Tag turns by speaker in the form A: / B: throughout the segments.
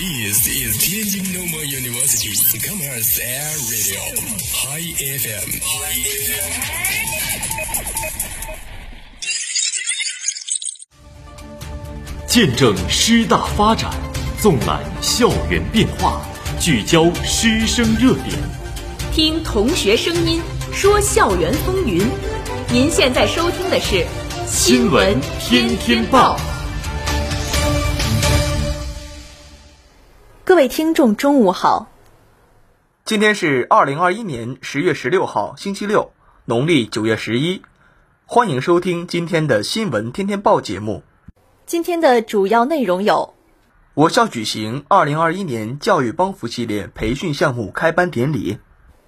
A: This is Tianjin Normal University Commerce Air Radio High FM。
B: 见证师大发展，纵览校园变化，聚焦师生热点，
C: 听同学声音，说校园风云。您现在收听的是《
B: 新闻天天报》。
C: 各位听众，中午好。
D: 今天是二零二一年十月十六号，星期六，农历九月十一。欢迎收听今天的《新闻天天报》节目。
C: 今天的主要内容有：
D: 我校举行二零二一年教育帮扶系列培训项目开班典礼；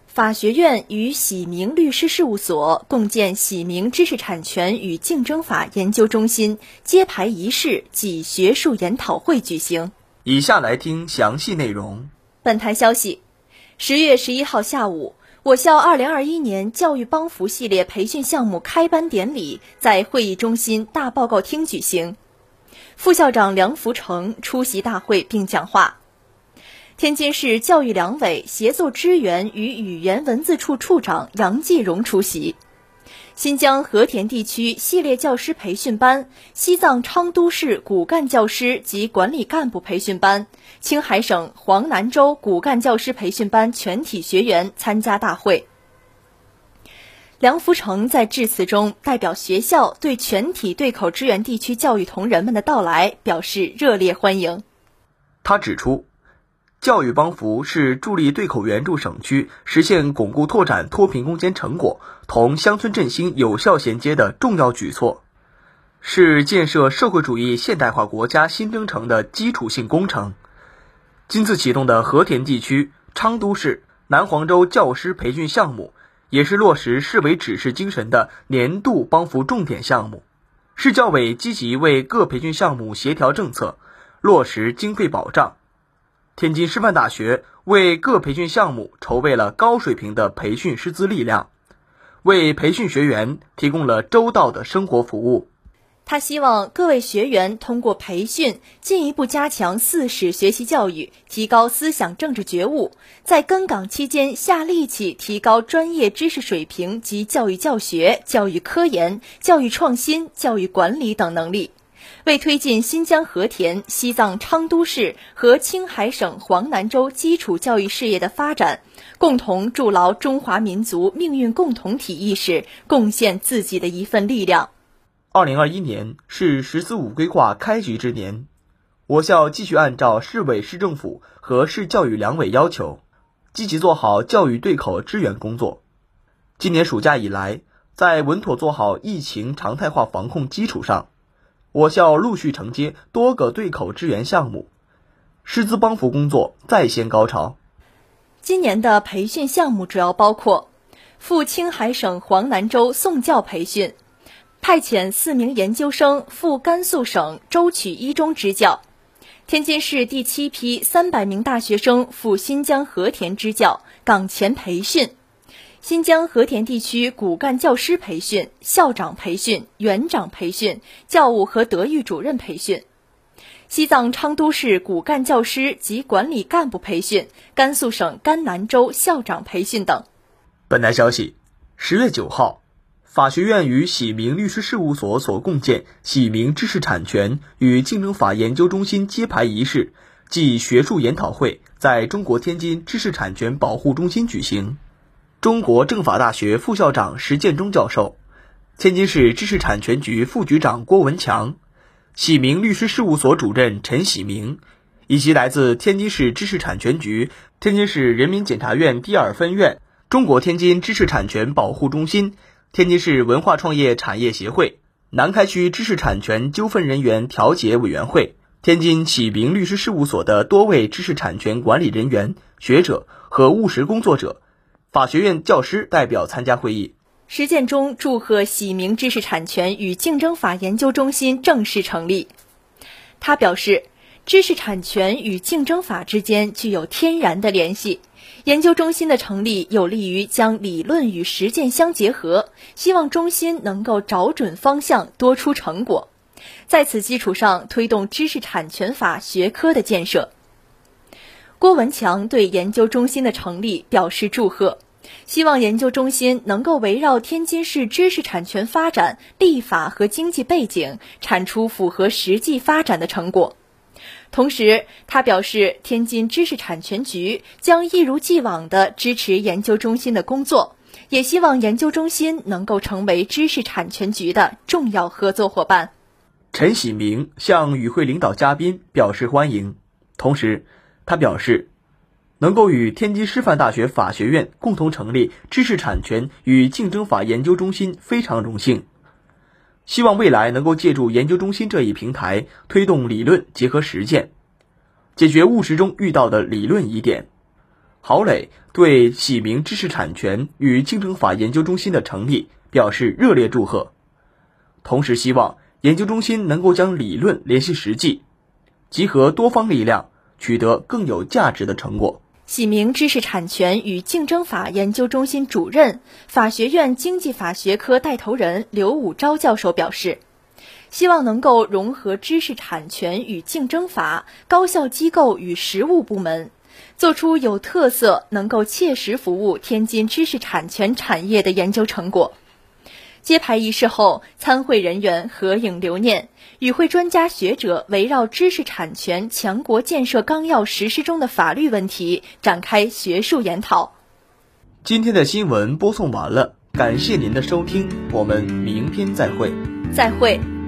C: 法学院与喜明律师事务所共建喜明知识产权与竞争法研究中心揭牌仪式暨学术研讨会举行。
D: 以下来听详细内容。
C: 本台消息：十月十一号下午，我校二零二一年教育帮扶系列培训项目开班典礼在会议中心大报告厅举行。副校长梁福成出席大会并讲话。天津市教育两委协作支援与语言文字处处长杨继荣出席。新疆和田地区系列教师培训班、西藏昌都市骨干教师及管理干部培训班、青海省黄南州骨干教师培训班全体学员参加大会。梁福成在致辞中代表学校对全体对口支援地区教育同仁们的到来表示热烈欢迎。
D: 他指出，教育帮扶是助力对口援助省区实现巩固拓展脱贫攻坚成果同乡村振兴有效衔接的重要举措，是建设社会主义现代化国家新征程的基础性工程。今次启动的和田地区昌都市南黄州教师培训项目。也是落实市委指示精神的年度帮扶重点项目，市教委积极为各培训项目协调政策，落实经费保障。天津师范大学为各培训项目筹备了高水平的培训师资力量，为培训学员提供了周到的生活服务。
C: 他希望各位学员通过培训，进一步加强四史学习教育，提高思想政治觉悟，在跟岗期间下力气提高专业知识水平及教育教学、教育科研、教育创新、教育管理等能力，为推进新疆和田、西藏昌都市和青海省黄南州基础教育事业的发展，共同筑牢中华民族命运共同体意识，贡献自己的一份力量。
D: 二零二一年是“十四五”规划开局之年，我校继续按照市委市政府和市教育两委要求，积极做好教育对口支援工作。今年暑假以来，在稳妥做好疫情常态化防控基础上，我校陆续承接多个对口支援项目，师资帮扶工作再掀高潮。
C: 今年的培训项目主要包括赴青海省黄南州送教培训。派遣四名研究生赴甘肃省舟曲一中支教，天津市第七批三百名大学生赴新疆和田支教、岗前培训，新疆和田地区骨干教师培训、校长培训、园长培训、教务和德育主任培训，西藏昌都市骨干教师及管理干部培训、甘肃省甘南州校长培训等。
D: 本台消息，十月九号。法学院与喜明律师事务所所共建喜明知识产权与竞争法研究中心揭牌仪式暨学术研讨会在中国天津知识产权保护中心举行。中国政法大学副校长石建中教授、天津市知识产权局副局长郭文强、喜明律师事务所主任陈喜明，以及来自天津市知识产权局、天津市人民检察院第二分院、中国天津知识产权保护中心。天津市文化创业产业协会、南开区知识产权纠纷人员调解委员会、天津启明律师事务所的多位知识产权管理人员、学者和务实工作者，法学院教师代表参加会议。
C: 石建中祝贺喜明知识产权与竞争法研究中心正式成立。他表示，知识产权与竞争法之间具有天然的联系。研究中心的成立有利于将理论与实践相结合，希望中心能够找准方向，多出成果，在此基础上推动知识产权法学科的建设。郭文强对研究中心的成立表示祝贺，希望研究中心能够围绕天津市知识产权发展立法和经济背景，产出符合实际发展的成果。同时，他表示，天津知识产权局将一如既往地支持研究中心的工作，也希望研究中心能够成为知识产权局的重要合作伙伴。
D: 陈喜明向与会领导嘉宾表示欢迎，同时，他表示，能够与天津师范大学法学院共同成立知识产权与竞争法研究中心非常荣幸，希望未来能够借助研究中心这一平台，推动理论结合实践，解决务实中遇到的理论疑点。郝磊对启明知识产权与竞争法研究中心的成立表示热烈祝贺，同时希望。研究中心能够将理论联系实际，集合多方力量，取得更有价值的成果。
C: 喜明知识产权与竞争法研究中心主任、法学院经济法学科带头人刘武钊教授表示，希望能够融合知识产权与竞争法、高校机构与实务部门，做出有特色、能够切实服务天津知识产权产业的研究成果。揭牌仪式后，参会人员合影留念，与会专家学者围绕知识产权强国建设纲要实施中的法律问题展开学术研讨。
D: 今天的新闻播送完了，感谢您的收听，我们明天再会。
C: 再会。